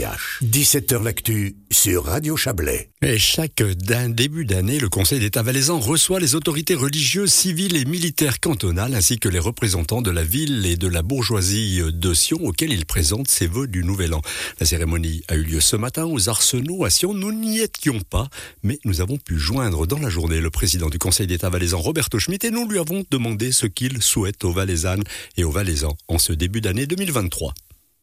17h L'actu sur Radio Chablais. Et chaque début d'année, le Conseil d'État valaisan reçoit les autorités religieuses, civiles et militaires cantonales ainsi que les représentants de la ville et de la bourgeoisie de Sion auxquels il présente ses vœux du Nouvel An. La cérémonie a eu lieu ce matin aux Arsenaux à Sion. Nous n'y étions pas, mais nous avons pu joindre dans la journée le président du Conseil d'État valaisan, Roberto Schmitt, et nous lui avons demandé ce qu'il souhaite aux Valaisannes et aux Valaisans en ce début d'année 2023.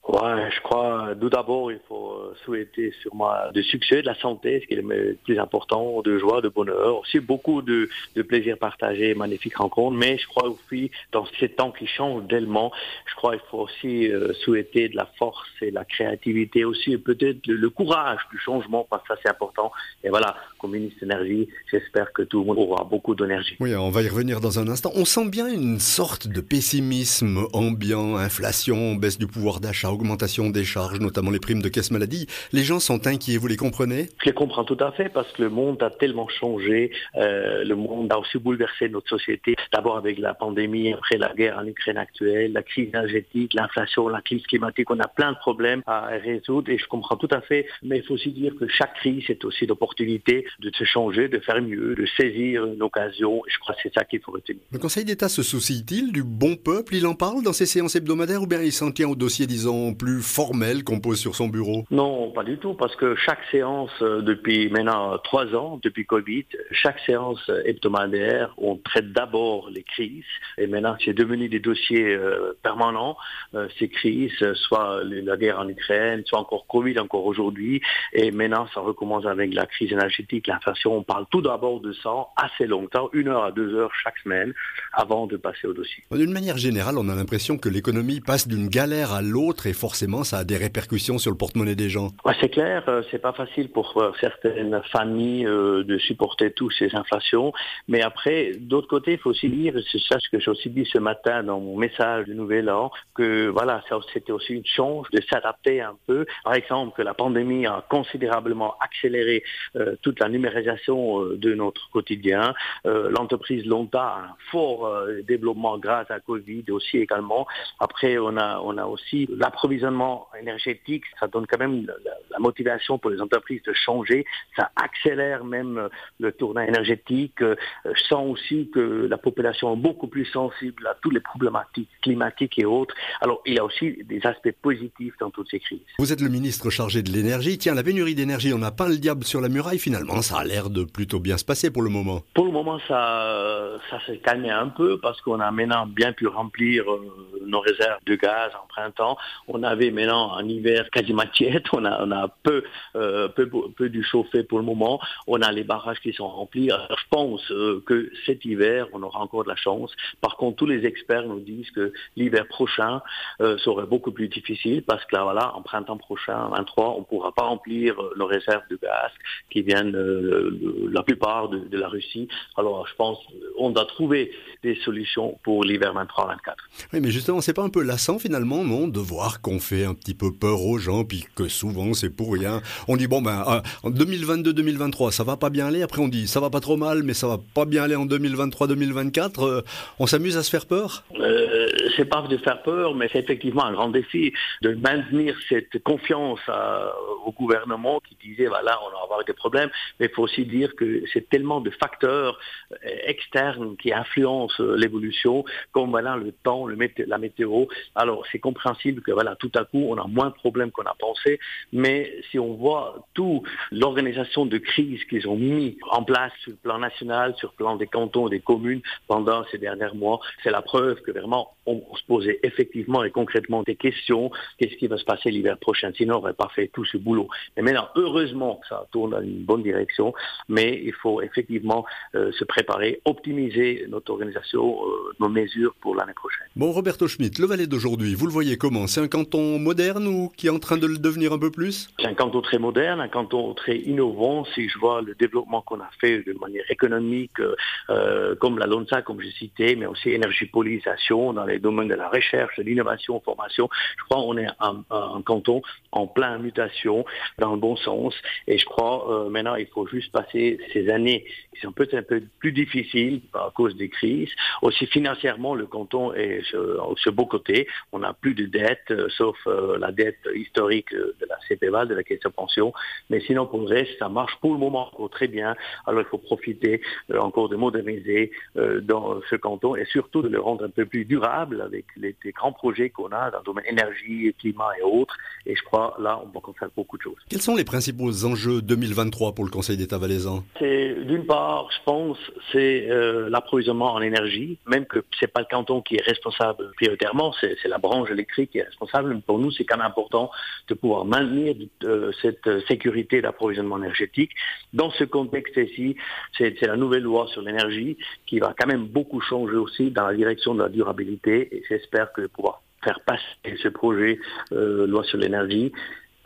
Ouais, je crois, tout d'abord, il faut euh, souhaiter sûrement de succès, de la santé, ce qui est le plus important, de joie, de bonheur, aussi beaucoup de, de plaisir partagé, magnifique rencontre. Mais je crois aussi, dans ces temps qui changent tellement, je crois qu'il faut aussi euh, souhaiter de la force et de la créativité aussi, peut-être le, courage du changement, parce que ça c'est important. Et voilà, comme ministre d'énergie, j'espère que tout le monde aura beaucoup d'énergie. Oui, on va y revenir dans un instant. On sent bien une sorte de pessimisme ambiant, inflation, baisse du pouvoir d'achat augmentation des charges, notamment les primes de caisse maladie. Les gens sont inquiets, vous les comprenez? Je les comprends tout à fait parce que le monde a tellement changé, euh, le monde a aussi bouleversé notre société, d'abord avec la pandémie, après la guerre en Ukraine actuelle, la crise énergétique, l'inflation, la crise climatique, on a plein de problèmes à résoudre et je comprends tout à fait, mais il faut aussi dire que chaque crise est aussi l'opportunité de se changer, de faire mieux, de saisir une occasion et je crois que c'est ça qu'il faut retenir. Le Conseil d'État se soucie-t-il du bon peuple? Il en parle dans ses séances hebdomadaires ou bien il s'en tient au dossier, disons, plus formel qu'on pose sur son bureau? Non, pas du tout, parce que chaque séance, euh, depuis maintenant trois ans, depuis Covid, chaque séance hebdomadaire, on traite d'abord les crises, et maintenant c'est devenu des dossiers euh, permanents, euh, ces crises, soit la guerre en Ukraine, soit encore Covid, encore aujourd'hui, et maintenant ça recommence avec la crise énergétique, l'inflation, on parle tout d'abord de ça assez longtemps, une heure à deux heures chaque semaine, avant de passer au dossier. D'une manière générale, on a l'impression que l'économie passe d'une galère à l'autre et forcément ça a des répercussions sur le porte-monnaie des gens. Ouais, c'est clair, euh, c'est pas facile pour euh, certaines familles euh, de supporter toutes ces inflations, mais après, d'autre côté, il faut aussi dire, c'est ça ce que j'ai aussi dit ce matin dans mon message du Nouvel An, que voilà, c'était aussi une chance de s'adapter un peu. Par exemple, que la pandémie a considérablement accéléré toute la numérisation de notre quotidien. L'entreprise Lonta a un fort développement grâce à Covid aussi également. Après, on a, on a aussi l'approvisionnement énergétique, ça donne quand même la, motivation pour les entreprises de changer, ça accélère même euh, le tournant énergétique. Euh, je sens aussi que la population est beaucoup plus sensible à toutes les problématiques climatiques et autres. Alors il y a aussi des aspects positifs dans toutes ces crises. Vous êtes le ministre chargé de l'énergie. Tiens, la pénurie d'énergie, on n'a pas le diable sur la muraille finalement. Ça a l'air de plutôt bien se passer pour le moment. Pour le moment, ça, ça s'est calmé un peu parce qu'on a maintenant bien pu remplir euh, nos réserves de gaz en printemps. On avait maintenant un hiver quasiment tiède, on a, euh, peu, peu du chauffé pour le moment, on a les barrages qui sont remplis. je pense euh, que cet hiver, on aura encore de la chance. Par contre, tous les experts nous disent que l'hiver prochain euh, serait beaucoup plus difficile parce que là, voilà, en printemps prochain, 23, on ne pourra pas remplir nos réserves de gaz qui viennent la plupart de, la Russie. Alors, je pense on doit trouver des solutions pour l'hiver 23-24. Oui, mais justement, c'est pas un peu lassant finalement, non, de voir qu'on fait un petit peu peur aux gens, puis que souvent c'est pour rien. On dit bon ben euh, en 2022-2023 ça va pas bien aller. Après on dit ça va pas trop mal, mais ça va pas bien aller en 2023-2024. Euh, on s'amuse à se faire peur? Euh, c'est pas de faire peur, mais c'est effectivement un grand défi de maintenir cette confiance au gouvernement qui disait voilà on va avoir des problèmes, mais il faut aussi dire que c'est tellement de facteurs externes qui influencent l'évolution, comme voilà le temps, le la météo. Alors c'est compréhensible que voilà tout à coup, on a moins de problèmes qu'on a pensé. Mais si on voit toute l'organisation de crise qu'ils ont mis en place sur le plan national, sur le plan des cantons, des communes pendant ces derniers mois, c'est la preuve que vraiment on, se posait effectivement et concrètement des questions. Qu'est-ce qui va se passer l'hiver prochain? Sinon, on n'aurait pas fait tout ce boulot. Mais maintenant, heureusement, ça tourne dans une bonne direction. Mais il faut effectivement euh, se préparer, optimiser notre organisation, euh, nos mesures pour l'année prochaine. Bon, Roberto Le Valais d'aujourd'hui, vous le voyez comment? C'est un canton moderne ou qui est en train de le devenir un peu plus? C'est un canton très moderne, un canton très innovant. Si je vois le développement qu'on a fait de manière économique, euh, comme la LONSA, comme j'ai cité, mais aussi énergie-polisation dans les domaines de la recherche, de l'innovation, formation, je crois qu'on est un, canton en pleine mutation dans le bon sens. Et je crois euh, maintenant, il faut juste passer ces années qui sont peut-être un peu plus difficiles à cause des crises. Aussi financièrement, le canton est sur, ce beau côté. On n'a plus de dette, sauf la dette historique de la CPVAL, de la Caisse de pension. Mais sinon, pour le reste, ça marche pour le moment encore très bien. Alors, il faut profiter encore de moderniser dans ce canton et surtout de le rendre un peu plus durable avec les, grands projets qu'on a dans le domaine énergie, climat et autres. Et je crois, là, on va encore faire beaucoup de choses. Quels sont les principaux enjeux 2023 pour le Conseil d'État valaisan? C'est d'une part, je pense, c'est euh, l'approvisionnement en énergie, même que c'est pas le canton qui est responsable prioritairement, c'est la branche électrique qui est responsable. Pour nous, c'est quand même important de pouvoir maintenir euh, cette sécurité d'approvisionnement énergétique. Dans ce contexte-ci, c'est la nouvelle loi sur l'énergie qui va quand même beaucoup changer aussi dans la direction de la durabilité. Et j'espère que pouvoir faire passer ce projet euh, loi sur l'énergie.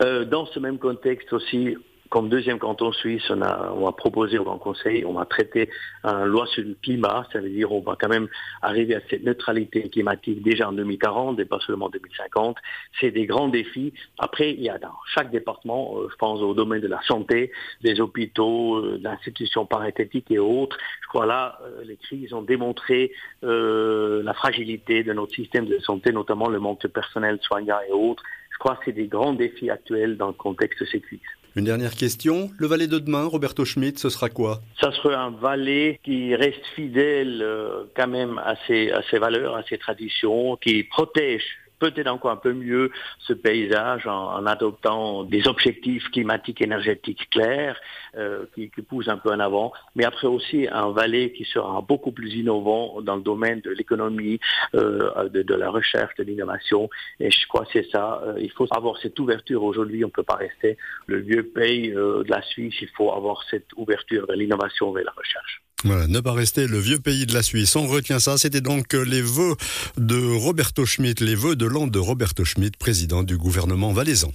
Euh, dans ce même contexte aussi, comme deuxième canton suisse, on a, on a proposé au Grand Conseil, on va traiter une loi sur le climat, ça veut dire on va quand même arriver à cette neutralité climatique déjà en 2040 et pas seulement en 2050. C'est des grands défis. Après, il y a dans chaque département, euh, je pense au domaine de la santé, des hôpitaux, euh, d'institutions parenthétiques et autres. Je crois là, euh, les crises ont démontré la fragilité de notre système de santé, notamment le manque de personnel soignant et autres. Je crois que c'est des grands défis actuels dans le contexte de ces crises. Une dernière question. Le valet de demain, Roberto Schmidt, ce sera quoi? Ça sera un valet qui reste fidèle euh, quand même à ses, à ses valeurs, à ses traditions, qui protège peut-être encore un peu mieux ce paysage en, adoptant des objectifs climatiques énergétiques clairs euh, qui, poussent un peu en avant, mais après aussi un Valais qui sera beaucoup plus innovant dans le domaine de l'économie, euh, de, la recherche, de l'innovation. Et je crois que c'est ça. Euh, il faut avoir cette ouverture aujourd'hui. On ne peut pas rester le vieux pays de la Suisse. Il faut avoir cette ouverture de l'innovation vers la recherche. Voilà, ne pas rester le vieux pays de la Suisse. On retient ça. C'était donc les vœux de Roberto Schmidt, les vœux de l'an de Roberto Schmidt, président du gouvernement valaisan.